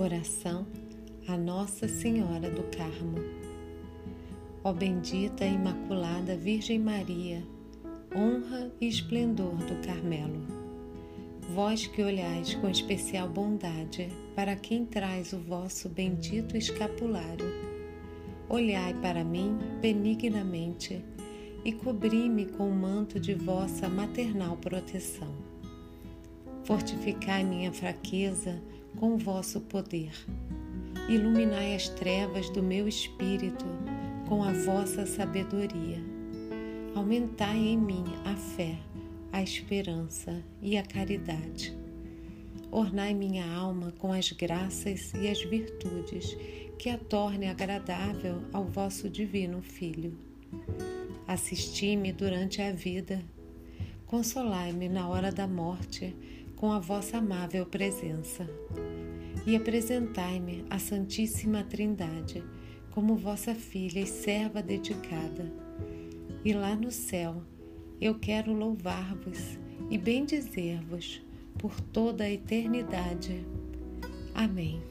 Oração a Nossa Senhora do Carmo. Ó bendita e imaculada Virgem Maria, honra e esplendor do Carmelo. Vós que olhais com especial bondade para quem traz o vosso bendito escapulário, olhai para mim benignamente e cobri-me com o manto de vossa maternal proteção. Fortificai minha fraqueza com o vosso poder. Iluminai as trevas do meu espírito com a vossa sabedoria. Aumentai em mim a fé, a esperança e a caridade. Ornai minha alma com as graças e as virtudes que a torne agradável ao vosso divino Filho. Assisti-me durante a vida, consolai-me na hora da morte com a vossa amável presença. E apresentai-me à Santíssima Trindade como vossa filha e serva dedicada. E lá no céu eu quero louvar-vos e bendizer-vos por toda a eternidade. Amém.